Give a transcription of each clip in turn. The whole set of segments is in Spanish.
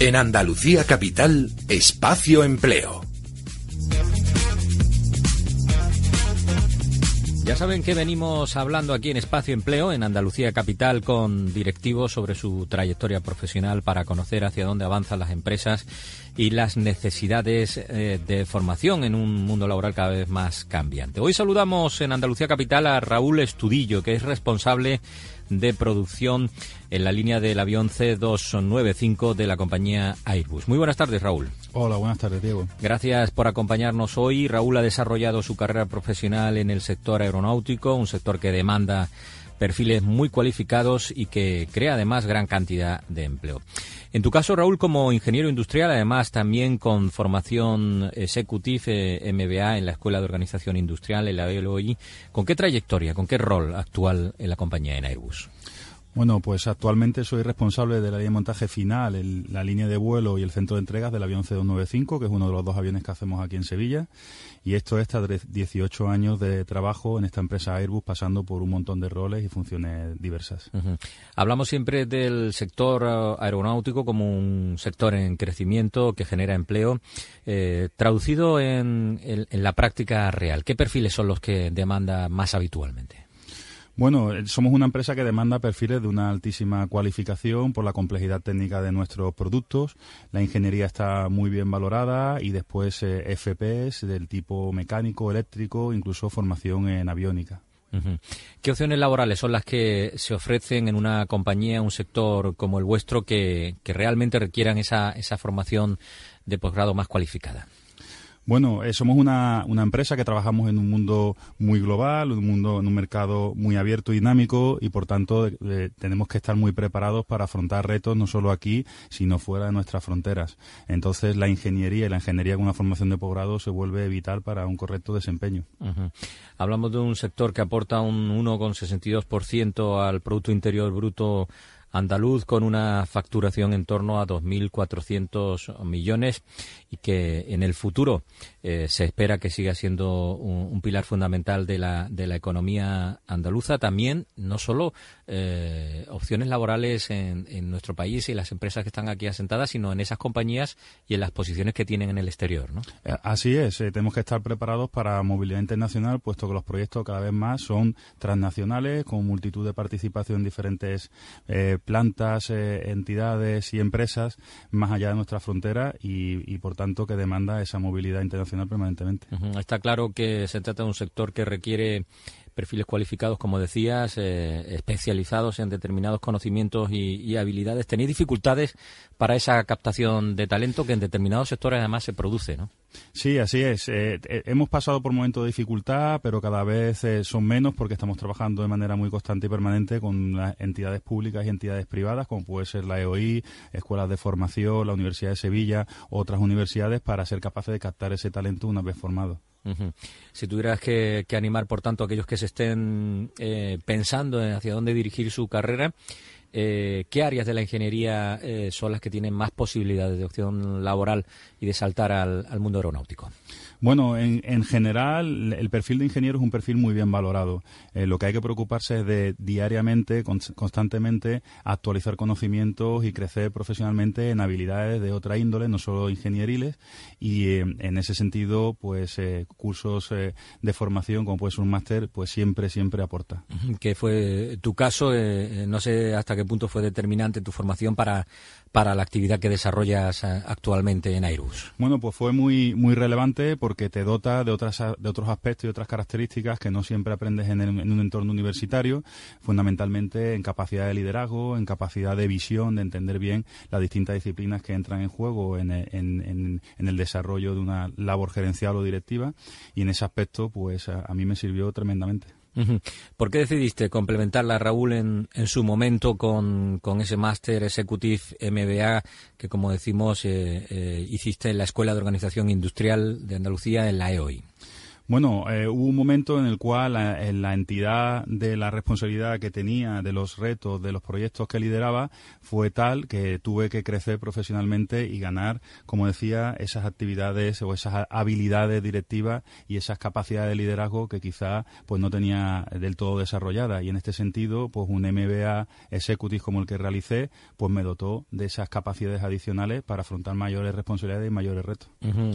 En Andalucía Capital, Espacio Empleo. Ya saben que venimos hablando aquí en Espacio Empleo, en Andalucía Capital, con directivos sobre su trayectoria profesional para conocer hacia dónde avanzan las empresas y las necesidades eh, de formación en un mundo laboral cada vez más cambiante. Hoy saludamos en Andalucía Capital a Raúl Estudillo, que es responsable de producción en la línea del avión C295 de la compañía Airbus. Muy buenas tardes, Raúl. Hola, buenas tardes, Diego. Gracias por acompañarnos hoy. Raúl ha desarrollado su carrera profesional en el sector aeronáutico, un sector que demanda perfiles muy cualificados y que crea además gran cantidad de empleo. En tu caso, Raúl, como ingeniero industrial, además también con formación ejecutiva eh, MBA en la Escuela de Organización Industrial, en la ¿con qué trayectoria, con qué rol actual en la compañía en Airbus? Bueno, pues actualmente soy responsable de la línea de montaje final, la línea de vuelo y el centro de entregas del avión C295, que es uno de los dos aviones que hacemos aquí en Sevilla. Y esto es tras 18 años de trabajo en esta empresa Airbus, pasando por un montón de roles y funciones diversas. Hablamos siempre del sector uh, aeronáutico como un sector en crecimiento que genera empleo. Eh, traducido en la práctica real, ¿qué perfiles son los que demanda más habitualmente? Bueno, eh, somos una empresa que demanda perfiles de una altísima cualificación por la complejidad técnica de nuestros productos. La ingeniería está muy bien valorada y después eh, FPS del tipo mecánico, eléctrico, incluso formación en aviónica. ¿Qué opciones laborales son las que se ofrecen en una compañía, un sector como el vuestro, que, que realmente requieran esa, esa formación de posgrado más cualificada? Bueno, eh, somos una, una, empresa que trabajamos en un mundo muy global, un mundo en un mercado muy abierto y dinámico y por tanto tenemos que estar muy preparados para afrontar retos no solo aquí, sino fuera de nuestras fronteras. Entonces la ingeniería y la ingeniería con una formación de posgrado se vuelve vital para un correcto desempeño. Hablamos de un sector que aporta un 1,62% al Producto Interior Bruto andaluz con una facturación en torno a 2.400 millones y que en el futuro eh, se espera que siga siendo un, pilar fundamental de la, de la economía andaluza. También, no solo eh, opciones laborales en, en, nuestro país y las empresas que están aquí asentadas, sino en esas compañías y en las posiciones que tienen en el exterior. ¿no? Eh, así es, tenemos que estar preparados para movilidad internacional, puesto que los proyectos cada vez más son transnacionales, con multitud de participación en diferentes plantas, entidades y empresas más allá de nuestra frontera y, y por tanto que demanda esa movilidad internacional permanentemente. Está claro que se trata de un sector que requiere perfiles cualificados, como decías, eh, especializados en determinados conocimientos y, habilidades. ¿Tenéis dificultades para esa captación de talento que en determinados sectores además se produce, no? Sí, así es. Eh, eh, hemos pasado por momentos de dificultad, pero cada vez son menos porque estamos trabajando de manera muy constante y permanente con las entidades públicas y entidades privadas, como puede ser la EOI, escuelas de formación, la Universidad de Sevilla, otras universidades, para ser capaces de captar ese talento una vez formado. Si tuvieras que, animar, por tanto, a aquellos que se estén eh, pensando en hacia dónde dirigir su carrera, eh, ¿qué áreas de la ingeniería eh, son las que tienen más posibilidades de opción laboral y de saltar al mundo aeronáutico? Bueno, en, en, general, el perfil de ingeniero es un perfil muy bien valorado. Eh, lo que hay que preocuparse es de diariamente, constantemente, actualizar conocimientos y crecer profesionalmente en habilidades de otra índole, no solo ingenieriles. Y eh, en ese sentido, pues eh, cursos de formación, como puede ser un máster, pues siempre, siempre aporta. ¿Qué fue tu caso? no sé hasta qué punto fue determinante tu formación para para la actividad que desarrollas eh, actualmente en Airbus? Bueno, pues fue muy muy relevante porque te dota de otras de otros aspectos y otras características que no siempre aprendes en, un entorno universitario, fundamentalmente en capacidad de liderazgo, en capacidad de visión, de entender bien las distintas disciplinas que entran en juego en, el desarrollo de una labor gerencial o directiva y en ese aspecto pues a, mí me sirvió tremendamente. ¿Por qué decidiste complementarla, Raúl, en, en su momento con, ese máster Executive MBA que, como decimos, eh, eh, hiciste en la Escuela de Organización Industrial de Andalucía en la EOI? Bueno, eh, hubo un momento en el cual la, en la, entidad de la responsabilidad que tenía, de los retos, de los proyectos que lideraba, fue tal que tuve que crecer profesionalmente y ganar, como decía, esas actividades o esas habilidades directivas y esas capacidades de liderazgo que quizá pues no tenía del todo desarrolladas. Y en este sentido, pues un MBA Executive como el que realicé, pues me dotó de esas capacidades adicionales para afrontar mayores responsabilidades y mayores retos.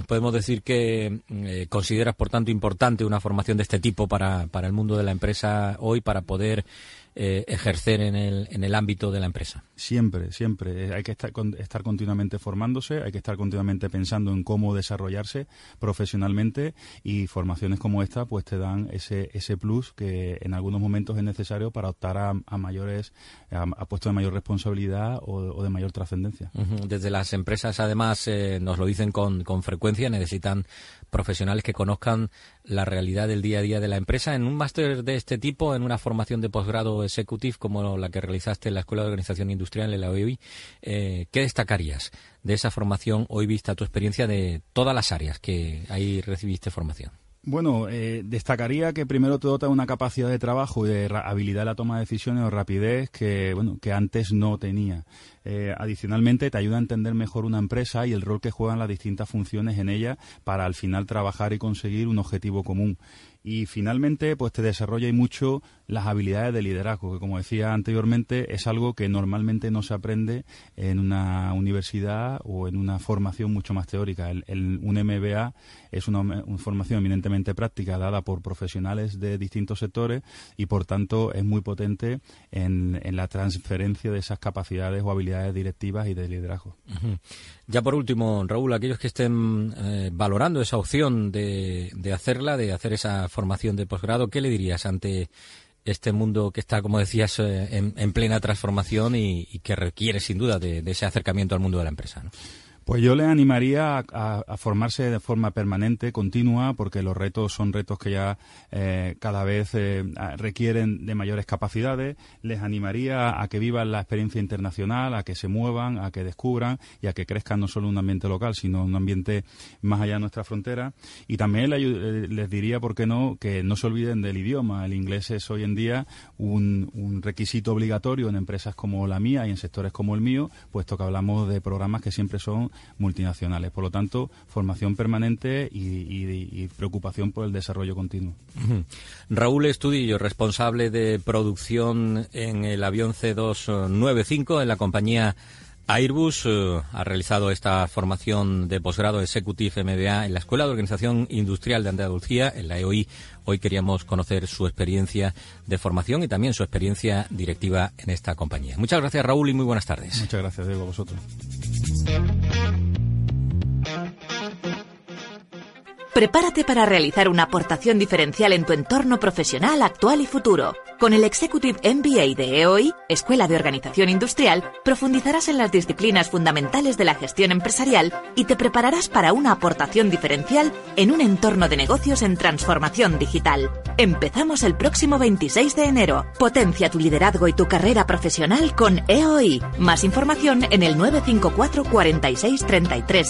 Podemos decir que eh, consideras, por tanto, importante importante una formación de este tipo para, para el mundo de la empresa hoy, para poder eh, ejercer en el, en el ámbito de la empresa. Siempre, siempre. Hay que estar, estar continuamente formándose, hay que estar continuamente pensando en cómo desarrollarse profesionalmente y formaciones como esta pues te dan ese, ese plus que en algunos momentos es necesario para optar a, mayores, a, puestos de mayor responsabilidad o, de mayor trascendencia. Desde las empresas, además, eh, nos lo dicen con, con frecuencia, necesitan profesionales que conozcan la realidad del día a día de la empresa. En un máster de este tipo, en una formación de posgrado executive como la que realizaste en la Escuela de Organización Industrial en la OEI, eh, ¿qué destacarías de esa formación hoy vista tu experiencia de todas las áreas que ahí recibiste formación? Bueno, eh, destacaría que primero te dota una capacidad de trabajo y de habilidad de la toma de decisiones o rapidez que, bueno, que antes no tenía. Eh, adicionalmente, te ayuda a entender mejor una empresa y el rol que juegan las distintas funciones en ella para al final trabajar y conseguir un objetivo común y finalmente pues te desarrolla y mucho las habilidades de liderazgo que como decía anteriormente es algo que normalmente no se aprende en una universidad o en una formación mucho más teórica el, un MBA es una, formación eminentemente práctica dada por profesionales de distintos sectores y por tanto es muy potente en, la transferencia de esas capacidades o habilidades directivas y de liderazgo ya por último Raúl aquellos que estén eh, valorando esa opción de, hacerla de hacer esa formación de posgrado, ¿qué le dirías ante este mundo que está, como decías, eh, en, plena transformación y, que requiere sin duda de, ese acercamiento al mundo de la empresa? Pues yo le animaría a, formarse de forma permanente, continua, porque los retos son retos que ya eh, cada vez eh, requieren de mayores capacidades. Les animaría a que vivan la experiencia internacional, a que se muevan, a que descubran y a que crezcan no solo un ambiente local, sino un ambiente más allá de nuestra frontera. Y también eh, les diría, ¿por qué no?, que no se olviden del idioma. El inglés es hoy en día un, un requisito obligatorio en empresas como la mía y en sectores como el mío, puesto que hablamos de programas que siempre son multinacionales. Por lo tanto, formación permanente y, preocupación por el desarrollo continuo. Raúl Estudillo, responsable de producción en el avión C295 en la compañía Airbus eh, ha realizado esta formación de posgrado Executive MBA en la Escuela de Organización Industrial de Andalucía, en la EOI. Hoy queríamos conocer su experiencia de formación y también su experiencia directiva en esta compañía. Muchas gracias, Raúl, y muy buenas tardes. Muchas gracias, Diego, a vosotros. Prepárate para realizar una aportación diferencial en tu entorno profesional actual y futuro. Con el Executive MBA de EOI, Escuela de Organización Industrial, profundizarás en las disciplinas fundamentales de la gestión empresarial y te prepararás para una aportación diferencial en un entorno de negocios en transformación digital. Empezamos el próximo 26 de enero. Potencia tu liderazgo y tu carrera profesional con EOI. Más información en el 954 46 33